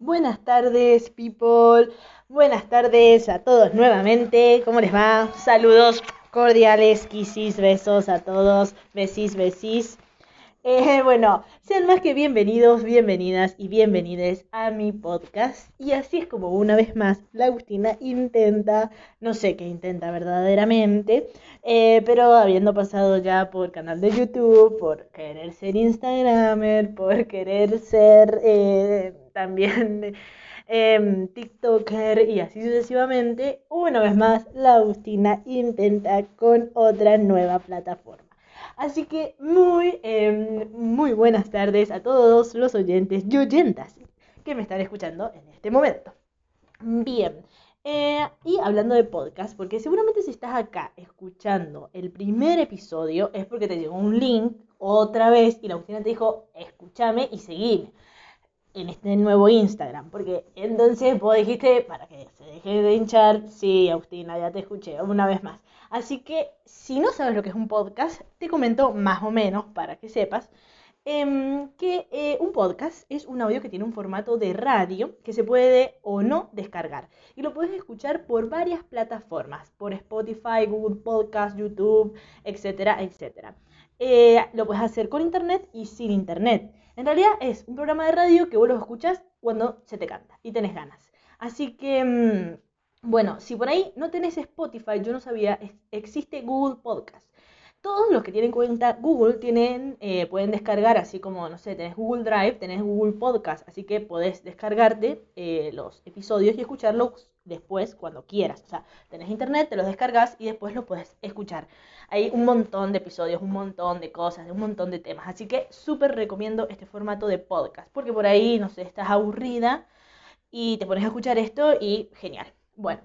Buenas tardes, people. Buenas tardes a todos nuevamente. ¿Cómo les va? Saludos cordiales, quisis, besos a todos. Besis, besis. Eh, bueno, sean más que bienvenidos, bienvenidas y bienvenides a mi podcast. Y así es como una vez más la Agustina intenta, no sé qué intenta verdaderamente, eh, pero habiendo pasado ya por canal de YouTube, por querer ser Instagramer, por querer ser eh, también em, TikToker y así sucesivamente, una vez más la Agustina intenta con otra nueva plataforma. Así que muy, em, muy buenas tardes a todos los oyentes y oyentas que me están escuchando en este momento. Bien, eh, y hablando de podcast, porque seguramente si estás acá escuchando el primer episodio es porque te llegó un link otra vez y la Agustina te dijo, escúchame y seguime en este nuevo Instagram. Porque entonces vos dijiste, para que se deje de hinchar, sí, Agustina, ya te escuché una vez más. Así que si no sabes lo que es un podcast, te comento más o menos para que sepas em, que eh, un podcast es un audio que tiene un formato de radio que se puede o no descargar. Y lo puedes escuchar por varias plataformas, por Spotify, Google Podcast, YouTube, etcétera, etcétera. Eh, lo puedes hacer con internet y sin internet. En realidad es un programa de radio que vos lo escuchas cuando se te canta y tenés ganas. Así que, mm, bueno, si por ahí no tenés Spotify, yo no sabía, existe Google Podcast. Todos los que tienen cuenta Google tienen, eh, pueden descargar, así como, no sé, tenés Google Drive, tenés Google Podcast, así que podés descargarte eh, los episodios y escucharlos después cuando quieras. O sea, tenés internet, te los descargas y después los puedes escuchar. Hay un montón de episodios, un montón de cosas, de un montón de temas. Así que súper recomiendo este formato de podcast, porque por ahí, no sé, estás aburrida y te pones a escuchar esto y genial. Bueno.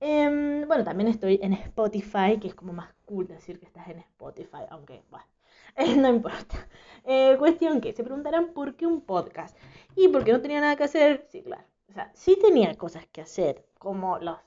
Em, bueno, también estoy en Spotify, que es como más cool decir que estás en Spotify, aunque, bueno, no importa. Eh, cuestión que se preguntarán por qué un podcast. Y porque no tenía nada que hacer, sí, claro. O sea, sí tenía cosas que hacer, como los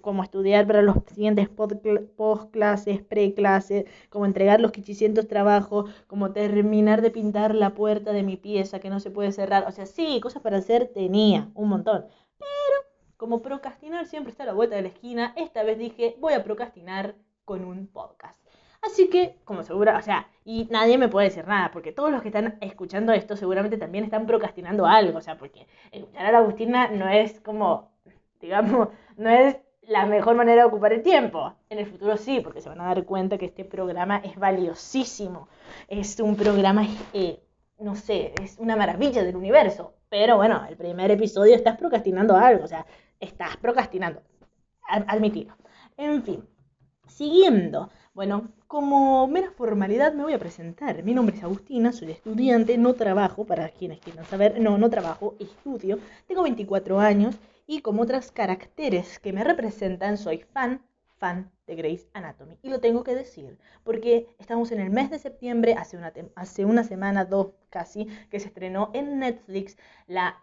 como estudiar para los siguientes post clases, pre clases, como entregar los 500 trabajos, como terminar de pintar la puerta de mi pieza que no se puede cerrar. O sea, sí, cosas para hacer tenía un montón. Pero como procrastinar siempre está a la vuelta de la esquina, esta vez dije, voy a procrastinar con un podcast. Así que, como segura, o sea, y nadie me puede decir nada, porque todos los que están escuchando esto seguramente también están procrastinando algo, o sea, porque escuchar a la Agustina no es como, digamos, no es la mejor manera de ocupar el tiempo. En el futuro sí, porque se van a dar cuenta que este programa es valiosísimo, es un programa, eh, no sé, es una maravilla del universo. Pero bueno, el primer episodio estás procrastinando algo, o sea, estás procrastinando. Admitirlo. En fin, siguiendo. Bueno, como mera formalidad me voy a presentar. Mi nombre es Agustina, soy estudiante, no trabajo, para quienes quieran saber, no, no trabajo, estudio. Tengo 24 años y como otras caracteres que me representan, soy fan, fan de Grey's Anatomy. Y lo tengo que decir, porque estamos en el mes de septiembre, hace una, hace una semana, dos casi, que se estrenó en Netflix la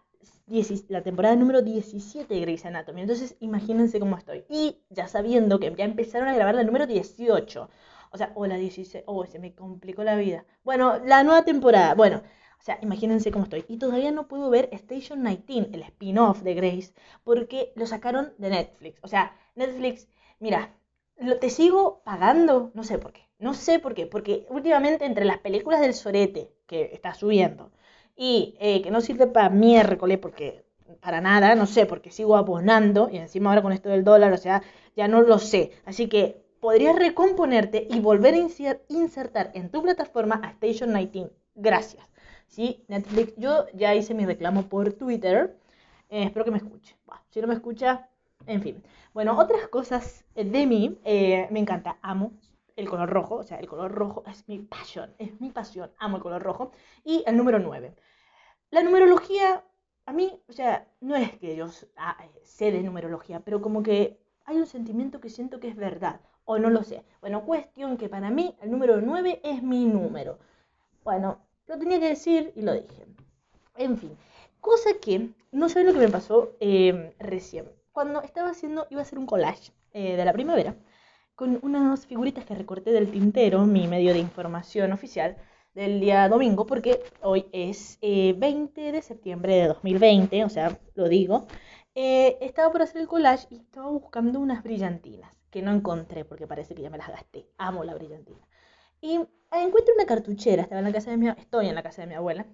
la temporada número 17 de Grey's Anatomy. Entonces, imagínense cómo estoy. Y ya sabiendo que ya empezaron a grabar la número 18. O sea, o la 16. Oh, se me complicó la vida. Bueno, la nueva temporada. Bueno, o sea, imagínense cómo estoy. Y todavía no puedo ver Station 19, el spin-off de Grace, porque lo sacaron de Netflix. O sea, Netflix, mira, lo, te sigo pagando, no sé por qué. No sé por qué. Porque últimamente entre las películas del Sorete que está subiendo y eh, que no sirve para miércoles porque para nada, no sé, porque sigo abonando y encima ahora con esto del dólar, o sea, ya no lo sé. Así que podrías recomponerte y volver a insertar en tu plataforma a Station 19. Gracias. ¿Sí? Netflix, yo ya hice mi reclamo por Twitter. Eh, espero que me escuche. si no me escucha, en fin. Bueno, otras cosas de mí, eh, me encanta, amo el color rojo, o sea, el color rojo es mi pasión, es mi pasión, amo el color rojo. Y el número 9. La numerología, a mí, o sea, no es que yo ah, sé de numerología, pero como que hay un sentimiento que siento que es verdad, o no lo sé. Bueno, cuestión que para mí el número 9 es mi número. Bueno, lo tenía que decir y lo dije. En fin, cosa que no sé lo que me pasó em, recién. Cuando estaba haciendo, iba a hacer un collage eh, de la primavera, con unas figuritas que recorté del tintero, mi medio de información oficial, del día domingo, porque hoy es 20 eh, de septiembre de 2020, o sea, lo digo. Eh, estaba por hacer el collage y estaba buscando unas brillantinas que no encontré porque parece que ya me las gasté. Amo la brillantina. Y encuentro una cartuchera, estaba en la casa de mi, estoy en la casa de mi abuela.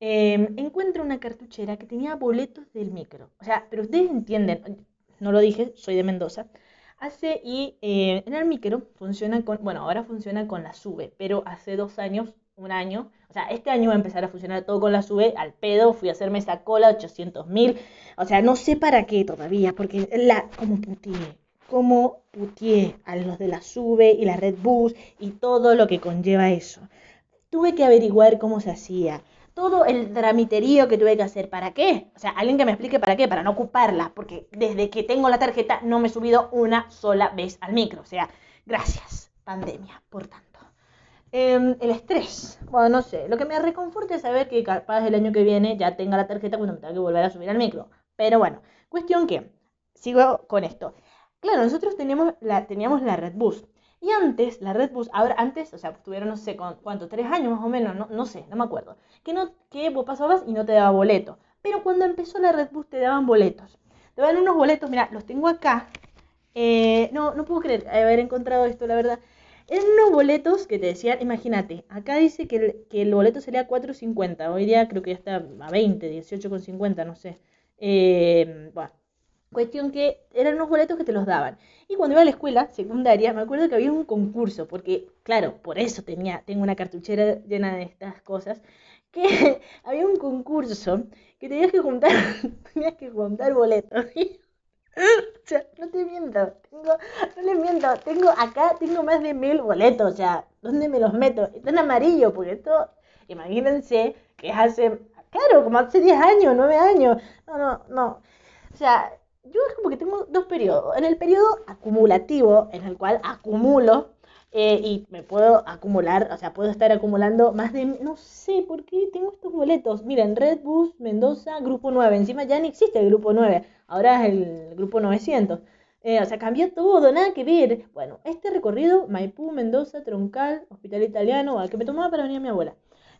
Em, encuentro una cartuchera que tenía boletos del micro. O sea, pero ustedes entienden, no lo dije, soy de Mendoza. Hace y eh, en el micro funciona con, bueno, ahora funciona con la SUBE, pero hace dos años, un año, o sea, este año va a empezar a funcionar todo con la SUBE, al pedo, fui a hacerme esa cola, 800 mil, o sea, no sé para qué todavía, porque la, como putié, como putié a los de la SUBE y la Red Bus y todo lo que conlleva eso. Tuve que averiguar cómo se hacía todo el dramiterío que tuve que hacer. ¿Para qué? O sea, alguien que me explique para qué, para no ocuparla, porque desde que tengo la tarjeta no me he subido una sola vez al micro. O sea, gracias, pandemia, por tanto. Em, el estrés. Bueno, no sé. Lo que me reconforta es saber que capaz el año que viene ya tenga la tarjeta cuando me tenga que volver a subir al micro. Pero bueno, cuestión que, sigo con esto. Claro, nosotros teníamos la, teníamos la Red Bus. Y antes, la Red Bus, ahora antes, o sea, tuvieron no sé cuánto, tres años más o menos, no, no sé, no me acuerdo, que, no, que vos pasabas y no te daba boleto. Pero cuando empezó la Red Bus te daban boletos. Te daban unos boletos, mira, los tengo acá. Eh, no, no puedo creer haber encontrado esto, la verdad. Eran unos boletos que te decían, imagínate, acá dice que el, que el boleto sería 4.50, hoy día creo que ya está a 20, 18.50, no sé. Eh, bueno, Cuestión que eran unos boletos que te los daban. Y cuando iba a la escuela secundaria, me acuerdo que había un concurso, porque, claro, por eso tenía, tengo una cartuchera llena de estas cosas, que había un concurso que tenías que juntar, tenías que juntar boletos. o sea, no te miento, tengo, no les miento, tengo acá, tengo más de mil boletos, o sea, ¿dónde me los meto? Están amarillos, porque esto, imagínense que hace, claro, como hace 10 años, 9 años, no, no, no, o sea, yo es como que tengo dos periodos. En el periodo acumulativo, en el cual acumulo eh, y me puedo acumular, o sea, puedo estar acumulando más de, no sé por qué tengo estos boletos. Miren, Red Bus, Mendoza, Grupo 9. Encima ya no existe el Grupo 9, ahora es el Grupo 900. Eh, o sea, cambió todo, nada que ver. Bueno, este recorrido, Maipú, Mendoza, Troncal, Hospital Italiano, al que me tomaba para venir a mi abuela.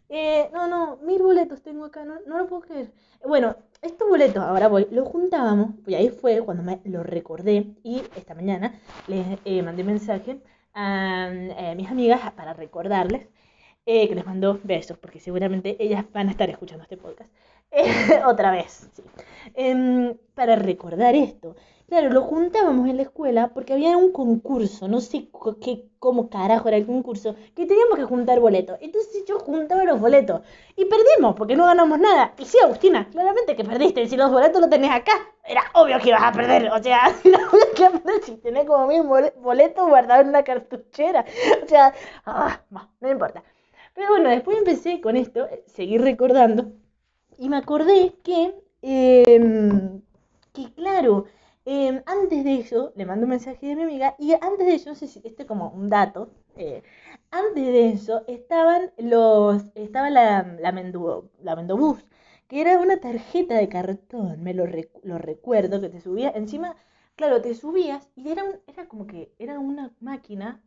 Eh, no, no, mil boletos tengo acá, no, no lo puedo creer. Bueno, estos boletos, ahora voy, los juntábamos, y ahí fue cuando me lo recordé, y esta mañana les eh, mandé mensaje a eh, mis amigas para recordarles que les mando besos, porque seguramente ellas van a estar escuchando este podcast. otra vez, sí. Em, para recordar esto. Claro, lo juntábamos en la escuela porque había un concurso, no sé qué, cómo carajo era el concurso, que teníamos que juntar boletos. Entonces yo juntaba los boletos y perdimos porque no ganamos nada. Y sí, Agustina, claramente que perdiste. Si los boletos los tenés acá, era obvio que ibas a perder. O sea, si tenés como mil boletos guardados en una cartuchera. O sea, ah, no, importa. Pero bueno, después empecé con esto, eh, seguir recordando, y me acordé que, em, que claro, Em, antes de eso, le mando un mensaje de mi amiga y antes de eso, no sé si este como un dato, eh, antes de eso estaban los, estaba la, la, la Mendobús, que era una tarjeta de cartón, me lo, lo recuerdo, que te subía, encima, claro, te subías y era, era como que era una máquina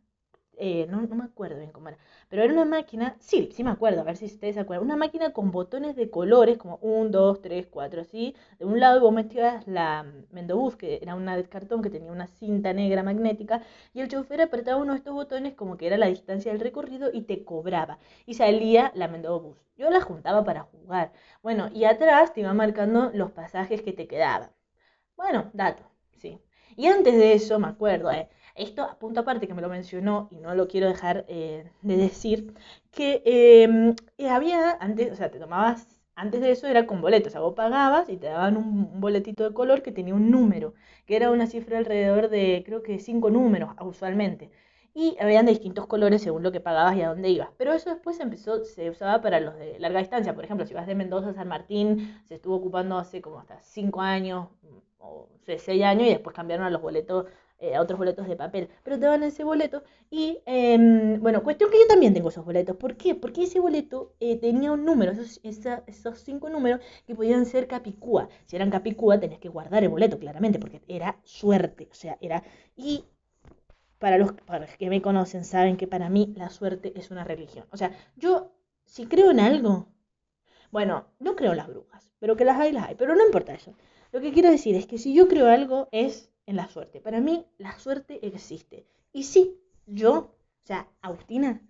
eh, no, no, me acuerdo bien cómo era, pero era una máquina, sí, sí me acuerdo, a ver si ustedes se acuerdan, una máquina con botones de colores, como 1, 2, 3, 4, así, de un lado vos metías la Mendobus, que era una de cartón que tenía una cinta negra magnética, y el chofer apretaba uno de estos botones como que era la distancia del recorrido y te cobraba, y salía la Mendobus. Yo la juntaba para jugar. Bueno, y atrás te iba marcando los pasajes que te quedaban. Bueno, dato, sí. Y antes de eso, me acuerdo, eh, esto, a punto aparte que me lo mencionó y no lo quiero dejar eh, de decir, que em, eh, había antes, o sea, te tomabas, antes de eso era con boletos, o sea, vos pagabas y te daban un, boletito de color que tenía un número, que era una cifra alrededor de, creo que cinco números usualmente. Y habían de distintos colores según lo que pagabas y a dónde ibas. Pero eso después empezó, se usaba para los de larga distancia. Por ejemplo, si vas de Mendoza a San Martín, se estuvo ocupando hace como hasta cinco años o seis años y después cambiaron a los boletos eh, otros boletos de papel, pero te dan ese boleto y, em, bueno, cuestión que yo también tengo esos boletos. ¿Por qué? Porque ese boleto eh, tenía un número, esos, esos cinco números que podían ser capicúa. Si eran capicúa tenías que guardar el boleto, claramente, porque era suerte, o sea, era... Y para los, para los que me conocen saben que para mí la suerte es una religión. O sea, yo si creo en algo, bueno, no creo en las brujas, pero que las hay, las hay, pero no importa eso. Lo que quiero decir es que si yo creo algo es en la suerte. Para mí la suerte existe. Y sí, yo, o sea, Agustina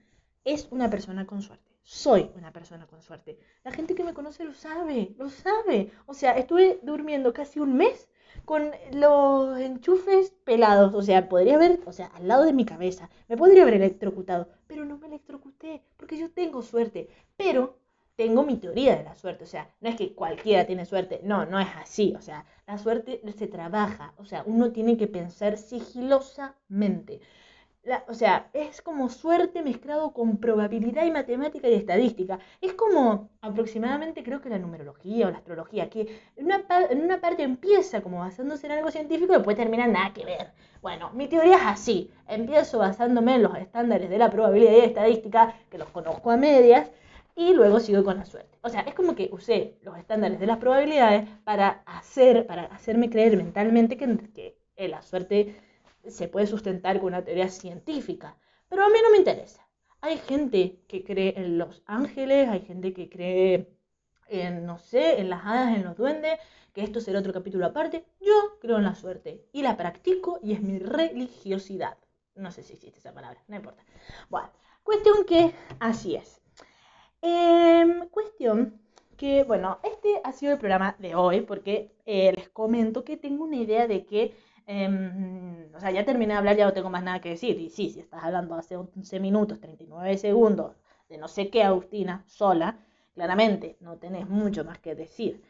es una persona con suerte. Soy una persona con suerte. La gente que me conoce lo sabe, lo sabe. O sea, estuve durmiendo casi un mes con los enchufes pelados. O sea, podría haber, o sea, al lado de mi cabeza. Me podría haber electrocutado, pero no me electrocuté porque yo tengo suerte. Pero tengo mi teoría de la suerte. O sea, no es que cualquiera tiene suerte. No, no es así. O sea, la suerte se trabaja. O sea, uno tiene que pensar sigilosamente o sea, es como suerte mezclado con probabilidad y matemática y estadística. Es como aproximadamente creo que la numerología o la astrología, que en una, en una parte empieza como basándose en algo científico y después termina nada que ver. Bueno, mi teoría es así. Empiezo basándome en los estándares de la probabilidad y estadística, que los conozco a medias, y luego sigo con la suerte. O sea, es como que usé los estándares de las probabilidades para hacer, para hacerme creer mentalmente que, que la suerte se puede sustentar con una teoría científica, pero a mí no me interesa. Hay gente que cree en los ángeles, hay gente que cree en, no sé, en las hadas, en los duendes, que esto será otro capítulo aparte. Yo creo en la suerte y la practico y es mi religiosidad. No sé si existe esa palabra, no importa. Bueno, cuestión que así es. Em, cuestión que, bueno, este ha sido el programa de hoy porque eh, les comento que tengo una idea de que Em, o sea, ya terminé de hablar, ya no tengo más nada que decir. Y sí, si estás hablando hace 11 minutos, 39 segundos de no sé qué, Agustina, sola, claramente no tenés mucho más que decir.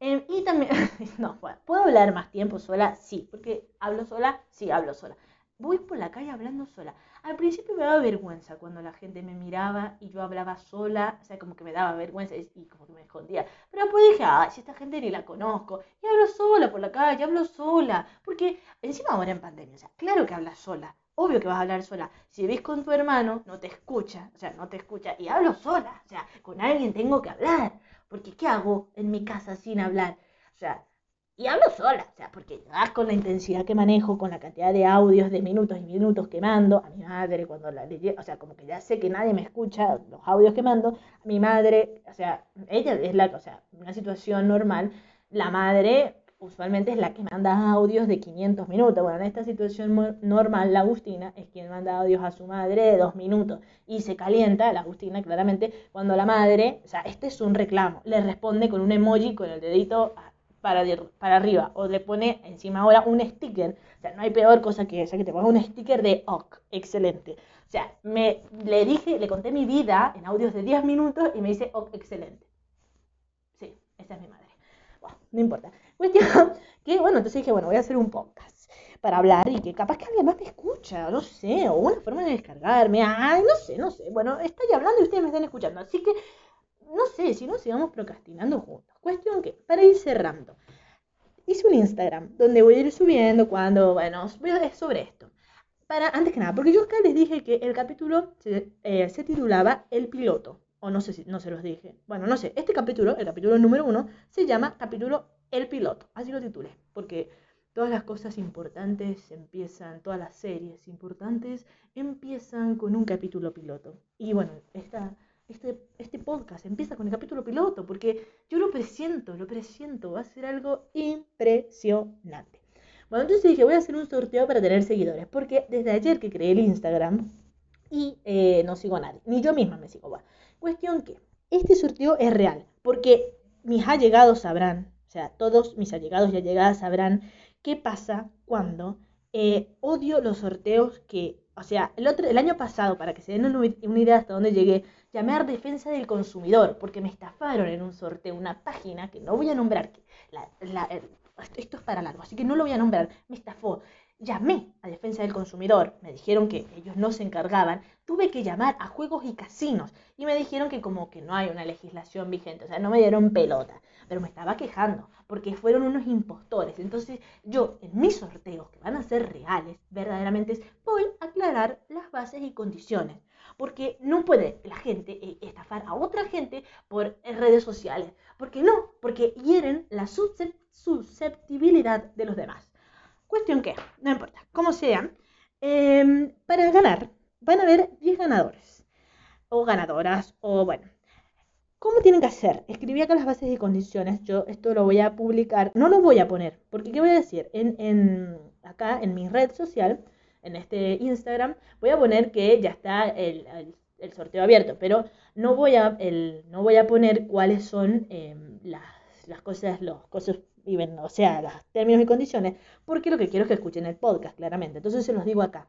Em, y también, no, ¿puedo hablar más tiempo sola? Sí, porque hablo sola, sí, hablo sola. Voy por la calle hablando sola. Al principio me daba vergüenza cuando la gente me miraba y yo hablaba sola, o sea, como que me daba vergüenza y como que me escondía. Pero después dije, ay, si esta gente ni la conozco, y hablo sola por la calle, hablo sola, porque encima ahora en pandemia, o sea, claro que hablas sola, obvio que vas a hablar sola. Si ves con tu hermano, no te escucha, o sea, no te escucha, y hablo sola, o sea, con alguien tengo que hablar, porque ¿qué hago en mi casa sin hablar? O sea, y hablo sola, o sea, porque con la intensidad que manejo, con la cantidad de audios de minutos y minutos que mando, a mi madre cuando la leyé, o sea, como que ya sé que nadie me escucha los audios que mando, a mi madre, o sea, ella es la, o sea, una situación normal, la madre usualmente es la que manda audios de 500 minutos. Bueno, en esta situación normal, la Agustina es quien manda audios a su madre de 2 minutos. Y se calienta, la Agustina claramente, cuando la madre, o sea, este es un reclamo, le responde con un emoji con el dedito para, para arriba o le pone encima ahora un sticker. O sea, no hay peor cosa que esa, que te ponga un sticker de OK, excelente. O sea, me, le dije, le conté mi vida en audios de 10 minutos y me dice OK, excelente. Sí, esa es mi madre. Bueno, no importa. Cuestión que, bueno, entonces dije, bueno, voy a hacer un podcast para hablar y que capaz que alguien más me escucha, no sé, o una forma de descargarme, ay, no sé, no sé. Bueno, estoy hablando y ustedes me están escuchando, así que sé, si no sigamos procrastinando juntos. Cuestión que, para ir cerrando, hice un Instagram donde voy a ir subiendo cuando, bueno, es sobre esto. Para, antes que nada, porque yo acá les dije que el capítulo se, eh, se titulaba El piloto. O no sé si no se los dije. Bueno, no sé. Este capítulo, el capítulo número uno, se llama capítulo El piloto. Así lo titulé. Porque todas las cosas importantes empiezan, todas las series importantes empiezan con un capítulo piloto. Y bueno, esta este, este podcast empieza con el capítulo piloto, porque yo lo presiento, lo presiento, va a ser algo impresionante. Bueno, entonces dije, voy a hacer un sorteo para tener seguidores, porque desde ayer que creé el Instagram y eh, no sigo a nadie, ni yo misma me sigo. Cuestión que este sorteo es real, porque mis allegados sabrán, o sea, todos mis allegados y allegadas sabrán qué pasa cuando eh, odio los sorteos que, o sea, el, otro, el año pasado, para que se den una idea hasta dónde llegué, llamé a defensa del consumidor porque me estafaron en un sorteo una página que no voy a nombrar, esto es para largo, así que no lo voy a nombrar, me estafó. Llamé a defensa del consumidor, me dijeron que ellos no se encargaban, tuve que llamar a juegos y casinos y me dijeron que como que no hay una legislación vigente, o sea, no me dieron pelota, pero me estaba quejando porque fueron unos impostores. Entonces yo en mis sorteos, que van a ser reales, verdaderamente, voy a aclarar las bases y condiciones porque no puede la gente eh, estafar a otra gente por eh, redes sociales. ¿Por qué no? Porque hieren la susceptibilidad de los demás. Cuestión que, no importa, como sea, em, para ganar van a haber 10 ganadores o ganadoras o bueno. ¿Cómo tienen que hacer? Escribí acá las bases y condiciones. Yo esto lo voy a publicar. No lo voy a poner, porque ¿qué voy a decir? En, en, acá en mi red social, en este Instagram, voy a poner que ya está el, el, sorteo abierto, pero no voy a, el, no voy a poner cuáles son em, las, las, cosas, los cosas, o sea, los términos y condiciones, porque lo que quiero es que escuchen el podcast, claramente. Entonces se los digo acá.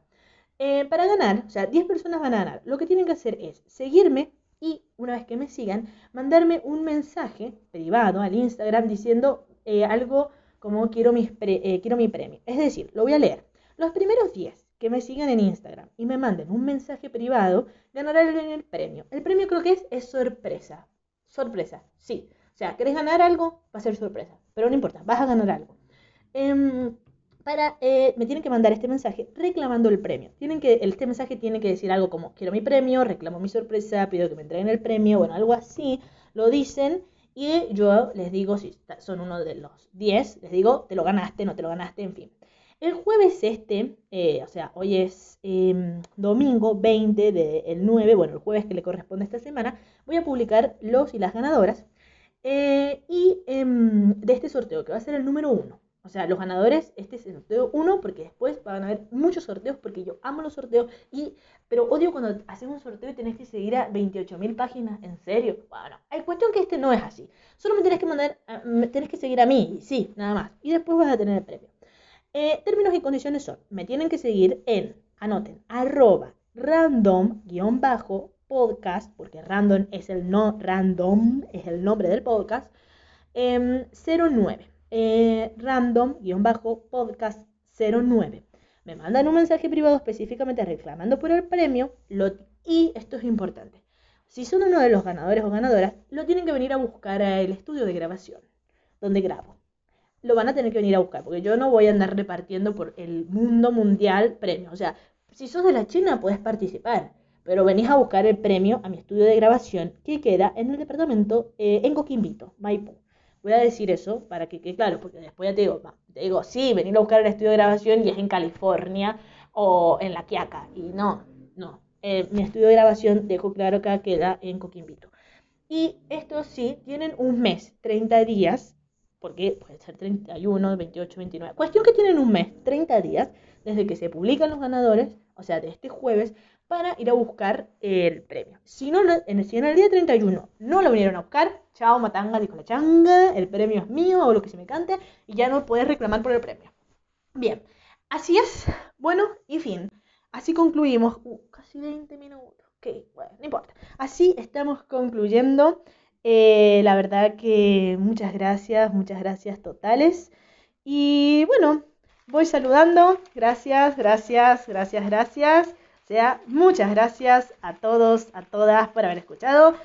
Eh, para ganar, o sea, 10 personas van a ganar. Lo que tienen que hacer es seguirme y una vez que me sigan, mandarme un mensaje privado al Instagram diciendo eh, algo como quiero, mis eh, quiero mi premio. Es decir, lo voy a leer. Los primeros 10 que me sigan en Instagram y me manden un mensaje privado, ganarán el premio. El premio creo que es, es sorpresa. Sorpresa, sí. O sea, ¿querés ganar algo? Va a ser sorpresa. Pero no importa, vas a ganar algo. Em, para, eh, me tienen que mandar este mensaje reclamando el premio. Tienen que, este mensaje tiene que decir algo como, quiero mi premio, reclamo mi sorpresa, pido que me entreguen el premio, bueno, algo así. Lo dicen y yo les digo, si son uno de los 10, les digo, te lo ganaste, no te lo ganaste, en fin. El jueves este, eh, o sea, hoy es em, domingo 20 del 9, bueno, el jueves que le corresponde esta semana, voy a publicar los y las ganadoras eh, y em, de este sorteo, que va a ser el número 1. O sea, los ganadores, este es el sorteo 1, porque después van a haber muchos sorteos, porque yo amo los sorteos, y, pero odio cuando haces un sorteo y tenés que seguir a 28.000 páginas, ¿en serio? Bueno, hay cuestión que este no es así. Solo me tenés que mandar, me tenés que seguir a mí, sí, nada más. Y después vas a tener el premio. Eh, términos y condiciones son, me tienen que seguir en, anoten, arroba random-podcast, porque random es el no, random es el nombre del podcast, 09, em, eh, random-podcast 09. Me mandan un mensaje privado específicamente reclamando por el premio y esto es importante. Si son uno de los ganadores o ganadoras, lo tienen que venir a buscar al estudio de grabación, donde grabo lo van a tener que venir a buscar, porque yo no voy a andar repartiendo por el mundo mundial premios. O sea, si sos de la China, puedes participar, pero venís a buscar el premio a mi estudio de grabación que queda en el departamento eh, en Coquimbito, Maipú. Voy a decir eso para que quede claro, porque después ya te digo, te digo, sí, venir a buscar el estudio de grabación y es en California o en La Quiaca. Y no, no. Eh, mi estudio de grabación, dejo claro que queda en Coquimbito. Y estos sí, tienen un mes, 30 días porque puede ser 31, 28, 29. Cuestión que tienen un mes, 30 días, desde que se publican los ganadores, o sea, de este jueves, para ir a buscar el premio. Si, no, en, el día 31 no lo vinieron a buscar, chao, matanga, dijo la changa, el premio es mío o lo que se me cante, y ya no puedes reclamar por el premio. Bien, así es. Bueno, y fin. Así concluimos. Uh, casi 20 minutos. Ok, bueno, no importa. Así estamos concluyendo eh, la verdad que muchas gracias, muchas gracias totales. Y bueno, voy saludando. Gracias, gracias, gracias, gracias. Muchas gracias a todos, a todas por haber escuchado.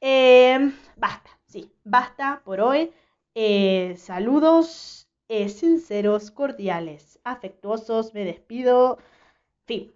Eh, basta, sí, basta por hoy. Eh, saludos sinceros, cordiales, afectuosos. Me despido. Fin.